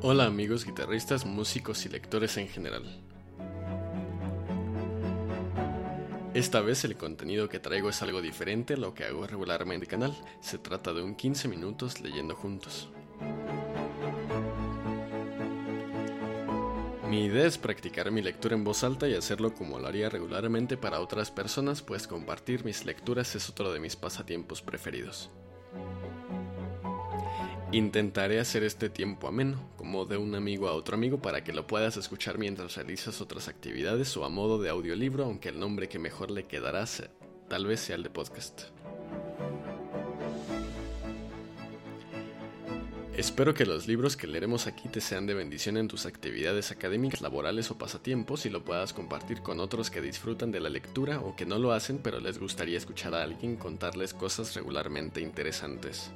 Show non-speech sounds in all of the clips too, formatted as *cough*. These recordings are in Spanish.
Hola amigos guitarristas, músicos y lectores en general. Esta vez el contenido que traigo es algo diferente a lo que hago regularmente en el canal. Se trata de un 15 minutos leyendo juntos. Mi idea es practicar mi lectura en voz alta y hacerlo como lo haría regularmente para otras personas, pues compartir mis lecturas es otro de mis pasatiempos preferidos. Intentaré hacer este tiempo ameno, como de un amigo a otro amigo, para que lo puedas escuchar mientras realizas otras actividades o a modo de audiolibro, aunque el nombre que mejor le quedará tal vez sea el de podcast. Espero que los libros que leeremos aquí te sean de bendición en tus actividades académicas, laborales o pasatiempos y lo puedas compartir con otros que disfrutan de la lectura o que no lo hacen pero les gustaría escuchar a alguien contarles cosas regularmente interesantes.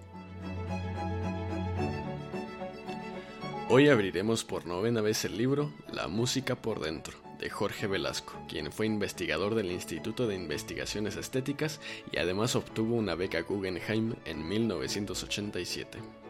Hoy abriremos por novena vez el libro La música por dentro de Jorge Velasco, quien fue investigador del Instituto de Investigaciones Estéticas y además obtuvo una beca Guggenheim en 1987.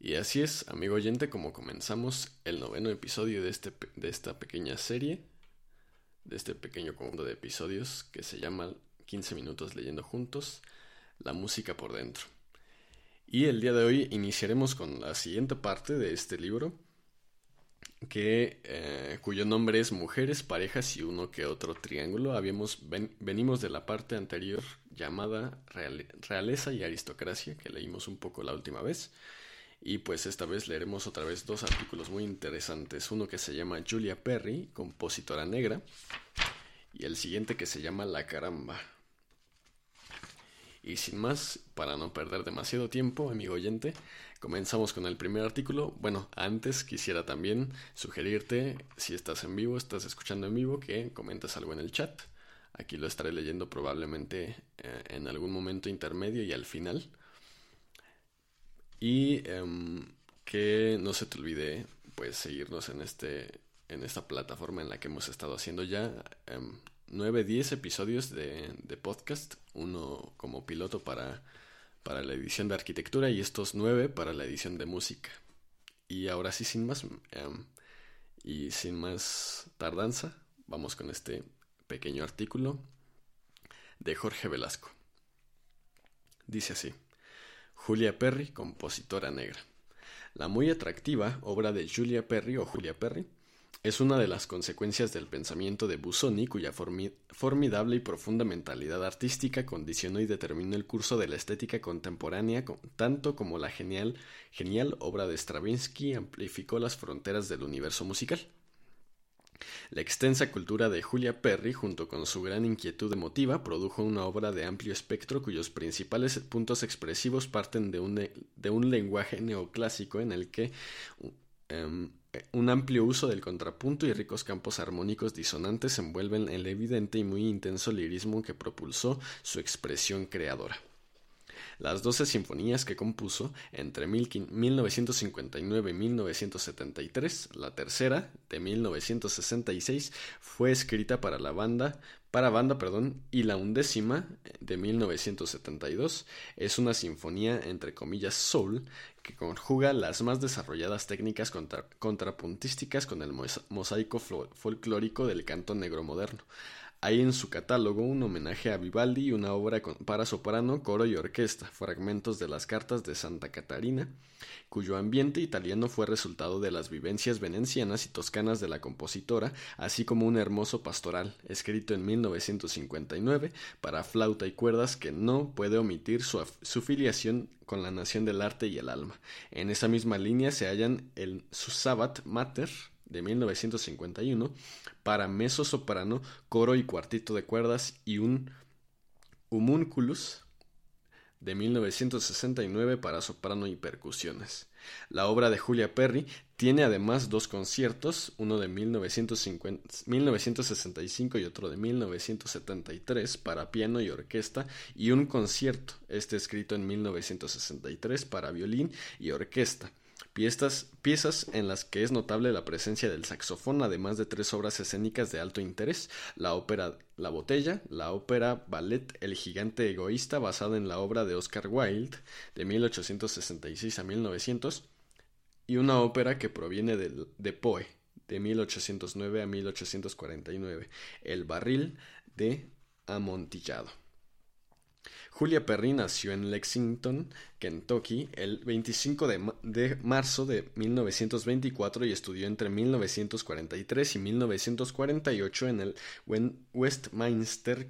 Y así es, amigo oyente, como comenzamos el noveno episodio de, este, de esta pequeña serie de este pequeño conjunto de episodios que se llama 15 minutos leyendo juntos, la música por dentro. Y el día de hoy iniciaremos con la siguiente parte de este libro, que, eh, cuyo nombre es Mujeres, Parejas y uno que otro triángulo. Habíamos venimos de la parte anterior llamada Realeza y Aristocracia, que leímos un poco la última vez. Y pues esta vez leeremos otra vez dos artículos muy interesantes. Uno que se llama Julia Perry, compositora negra, y el siguiente que se llama La Caramba. Y sin más, para no perder demasiado tiempo, amigo oyente, comenzamos con el primer artículo. Bueno, antes quisiera también sugerirte, si estás en vivo, estás escuchando en vivo, que comentes algo en el chat. Aquí lo estaré leyendo probablemente eh, en algún momento intermedio y al final. Y em, que no se te olvide pues seguirnos en este en esta plataforma en la que hemos estado haciendo ya um, 9, 10 episodios de, podcast, uno como piloto para, para la edición de arquitectura y estos 9 para la edición de música. Y ahora sí, sin más em, y sin más tardanza, vamos con este pequeño artículo de Jorge Velasco. Dice así. Julia Perry, compositora negra. La muy atractiva obra de Julia Perry o Julia Perry es una de las consecuencias del pensamiento de Busoni, cuya formidable y profunda mentalidad artística condicionó y determinó el curso de la estética contemporánea, tanto como la genial, obra de Stravinsky amplificó las fronteras del universo musical. La extensa cultura de Julia Perry, junto con su gran inquietud emotiva, produjo una obra de amplio espectro cuyos principales puntos expresivos parten de un, un lenguaje neoclásico en el que um, un amplio uso del contrapunto y ricos campos armónicos disonantes envuelven el evidente y muy intenso lirismo que propulsó su expresión creadora. Las doce sinfonías que compuso entre 1959 y 1973, la tercera, de 1966, fue escrita para la banda, para banda, perdón, y la undécima, de 1972, es una sinfonía entre comillas soul que conjuga las más desarrolladas técnicas contrapuntísticas con el mosaico folclórico del canto negro moderno. Hay en su catálogo un homenaje a Vivaldi y una obra para soprano, coro y orquesta, fragmentos de las cartas de Santa Catarina, cuyo ambiente italiano fue resultado de las vivencias venecianas y toscanas de la compositora, así como un hermoso pastoral, escrito en 1959 para flauta y cuerdas que no puede omitir su, su filiación con la nación del arte y el alma. En esa misma línea se hallan el Susabat Mater, de 1951 para meso soprano, coro y cuartito de cuerdas y un Humunculus de 1969 para soprano y percusiones. La obra de Julia Perry tiene además dos conciertos, uno de 1965 y otro de 1973 para piano y orquesta y un concierto, este escrito en 1963 para violín y orquesta piezas, en las que es notable la presencia del saxofón, además de tres obras escénicas de alto interés, la ópera La Botella, la ópera Ballet El Gigante Egoísta, basada en la obra de Oscar Wilde de 1866 a 1900, y una ópera que proviene de, de Poe de 1809 a 1849, El Barril de Amontillado. Julia Perry nació en Lexington, Kentucky, el 25 de, marzo de 1924 y estudió entre 1943 y 1948 en el Westminster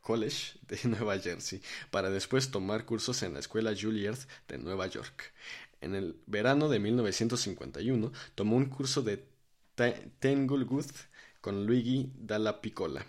College de *laughs* Nueva Jersey, para después tomar cursos en la Escuela Juilliard de Nueva York. En el verano de 1951 tomó un curso de Tanglewood con Luigi Dalla Piccola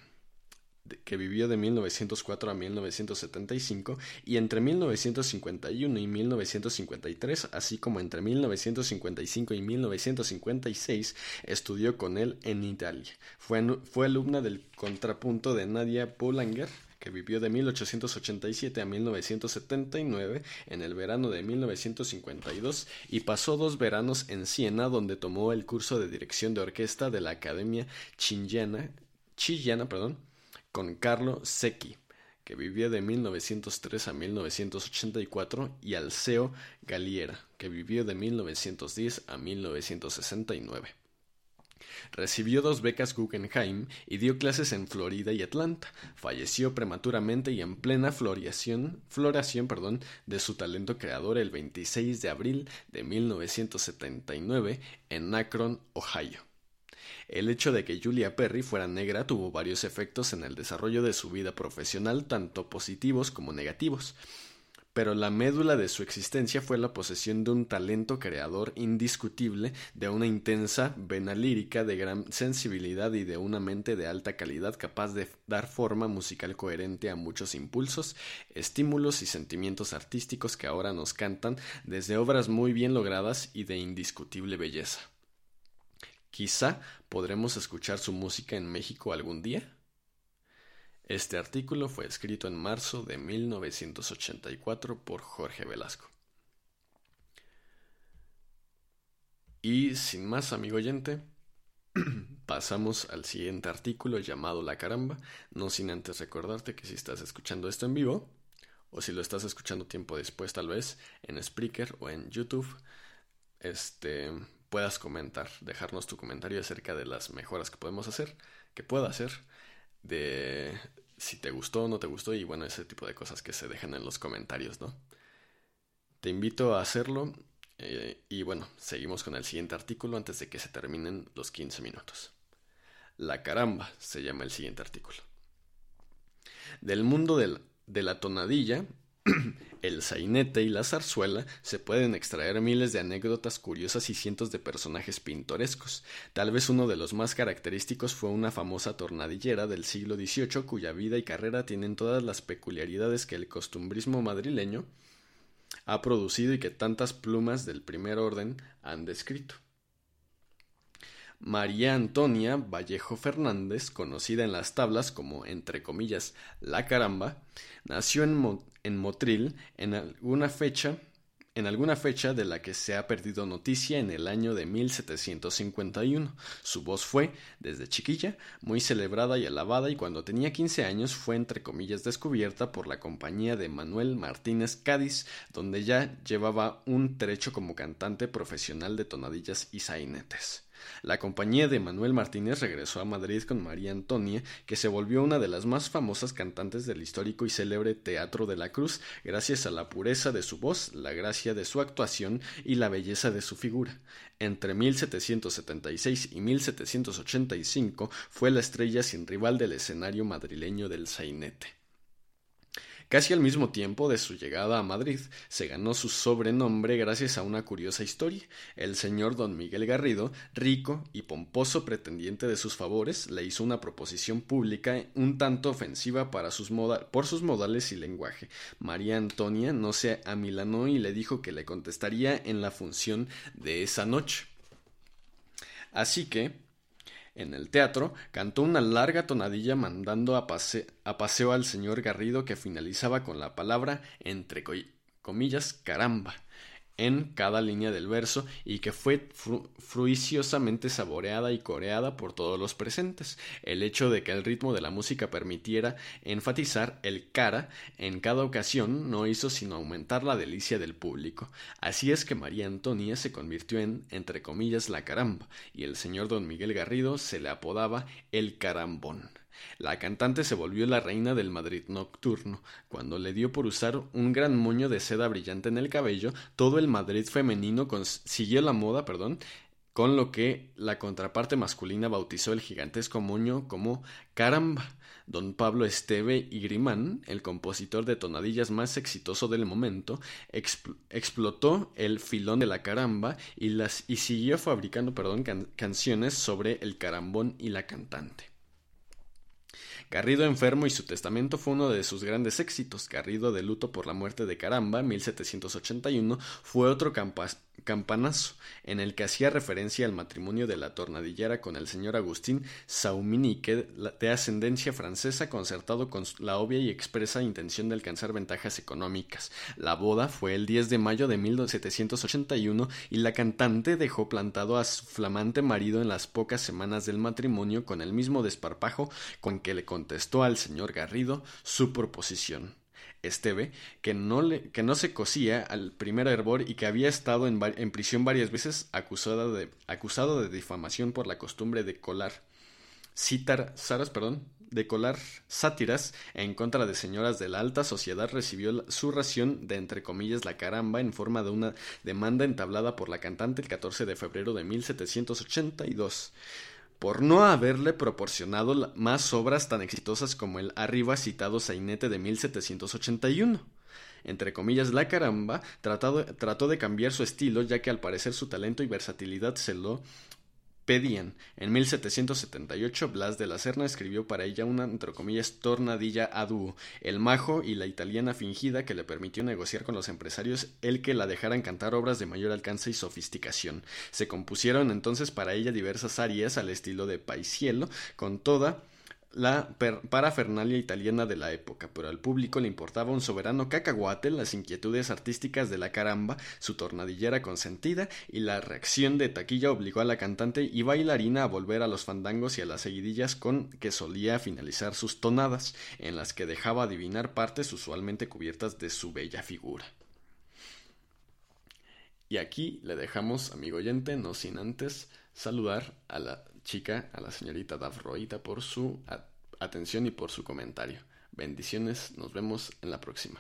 que vivió de 1904 a 1975 y entre 1951 y 1953, así como entre 1955 y 1956, estudió con él en Italia. Fue, alumna del contrapunto de Nadia Boulanger, que vivió de 1887 a 1979 en el verano de 1952 y pasó dos veranos en Siena donde tomó el curso de dirección de orquesta de la Academia Chillana, Chillana perdón, con Carlo Secchi, que vivió de 1903 a 1984, y Alceo Galiera, que vivió de 1910 a 1969. Recibió dos becas Guggenheim y dio clases en Florida y Atlanta. Falleció prematuramente y en plena floración, floración perdón, de su talento creador el 26 de abril de 1979 en Akron, Ohio. El hecho de que Julia Perry fuera negra tuvo varios efectos en el desarrollo de su vida profesional, tanto positivos como negativos. Pero la médula de su existencia fue la posesión de un talento creador indiscutible, de una intensa vena lírica, de gran sensibilidad y de una mente de alta calidad capaz de dar forma musical coherente a muchos impulsos, estímulos y sentimientos artísticos que ahora nos cantan desde obras muy bien logradas y de indiscutible belleza. Quizá podremos escuchar su música en México algún día. Este artículo fue escrito en marzo de 1984 por Jorge Velasco. Y sin más, amigo oyente, *clears throat* pasamos al siguiente artículo llamado La caramba, no sin antes recordarte que si estás escuchando esto en vivo, o si lo estás escuchando tiempo después tal vez, en Spreaker o en YouTube, este puedas comentar, dejarnos tu comentario acerca de las mejoras que podemos hacer, que pueda hacer, de si te gustó o no te gustó y bueno, ese tipo de cosas que se dejan en los comentarios, ¿no? Te invito a hacerlo eh, y bueno, seguimos con el siguiente artículo antes de que se terminen los 15 minutos. La caramba se llama el siguiente artículo. Del mundo de la tonadilla *clears throat* el sainete y la zarzuela se pueden extraer miles de anécdotas curiosas y cientos de personajes pintorescos. Tal vez uno de los más característicos fue una famosa tornadillera del siglo XVIII cuya vida y carrera tienen todas las peculiaridades que el costumbrismo madrileño ha producido y que tantas plumas del primer orden han descrito. María Antonia Vallejo Fernández, conocida en las tablas como, entre comillas, la caramba, nació en, Motril en alguna fecha en alguna fecha de la que se ha perdido noticia en el año de 1751. Su voz fue, desde chiquilla, muy celebrada y alabada y cuando tenía 15 años fue entre comillas descubierta por la compañía de Manuel Martínez Cádiz, donde ya llevaba un trecho como cantante profesional de tonadillas y sainetes. La compañía de Manuel Martínez regresó a Madrid con María Antonia, que se volvió una de las más famosas cantantes del histórico y célebre Teatro de la Cruz, gracias a la pureza de su voz, la gracia de su actuación y la belleza de su figura. Entre 1776 y 1785 fue la estrella sin rival del escenario madrileño del sainete. Casi al mismo tiempo de su llegada a Madrid, se ganó su sobrenombre gracias a una curiosa historia. El señor don Miguel Garrido, rico y pomposo pretendiente de sus favores, le hizo una proposición pública un tanto ofensiva para sus por sus modales y lenguaje. María Antonia no se amilanó y le dijo que le contestaría en la función de esa noche. Así que, en el teatro, cantó una larga tonadilla mandando a, paseo al señor Garrido que finalizaba con la palabra entre comillas caramba. En cada línea del verso y que fue fruiciosamente saboreada y coreada por todos los presentes. El hecho de que el ritmo de la música permitiera enfatizar el cara en cada ocasión no hizo sino aumentar la delicia del público. Así es que María Antonia se convirtió en, entre comillas, la caramba, y el señor don Miguel Garrido se le apodaba el carambón. La cantante se volvió la reina del Madrid nocturno, cuando le dio por usar un gran moño de seda brillante en el cabello, todo el Madrid femenino siguió la moda, perdón, con lo que la contraparte masculina bautizó el gigantesco moño como caramba. Don Pablo Esteve y Grimán, el compositor de tonadillas más exitoso del momento, explotó el filón de la caramba y, las, y siguió fabricando perdón, canciones sobre el carambón y la cantante. Garrido enfermo y su testamento fue uno de sus grandes éxitos. Garrido de luto por la muerte de Caramba, 1781, fue otro campanazo, en el que hacía referencia al matrimonio de la tornadillera con el señor Agustín Sauminique, de ascendencia francesa, concertado con la obvia y expresa intención de alcanzar ventajas económicas. La boda fue el 10 de mayo de 1781 y la cantante dejó plantado a su flamante marido en las pocas semanas del matrimonio con el mismo desparpajo con que le contestó al señor Garrido su proposición. Esteve, que no, le, que no se cosía al primer hervor y que había estado en, prisión varias veces acusado de, acusado de difamación por la costumbre de colar citar, saras, perdón, de colar sátiras en contra de señoras de la alta sociedad recibió su ración de entre comillas la caramba en forma de una demanda entablada por la cantante el 14 de febrero de 1782 por no haberle proporcionado más obras tan exitosas como el arriba citado sainete de 1781. Entre comillas, la caramba trató, trató de cambiar su estilo, ya que al parecer su talento y versatilidad se lo pedían. En 1778, Blas de la Serna escribió para ella una, entre comillas, tornadilla a dúo, el majo y la italiana fingida que le permitió negociar con los empresarios el que la dejaran cantar obras de mayor alcance y sofisticación. Se compusieron entonces para ella diversas arias al estilo de Paisiello, con toda la parafernalia italiana de la época, pero al público le importaba un soberano cacahuate, las inquietudes artísticas de la caramba, su tornadillera consentida, y la reacción de taquilla obligó a la cantante y bailarina a volver a los fandangos y a las seguidillas con que solía finalizar sus tonadas, en las que dejaba adivinar partes usualmente cubiertas de su bella figura. Y aquí le dejamos, amigo oyente, no sin antes saludar a la chica, a la señorita Dafroita, por su atención y por su comentario. Bendiciones, nos vemos en la próxima.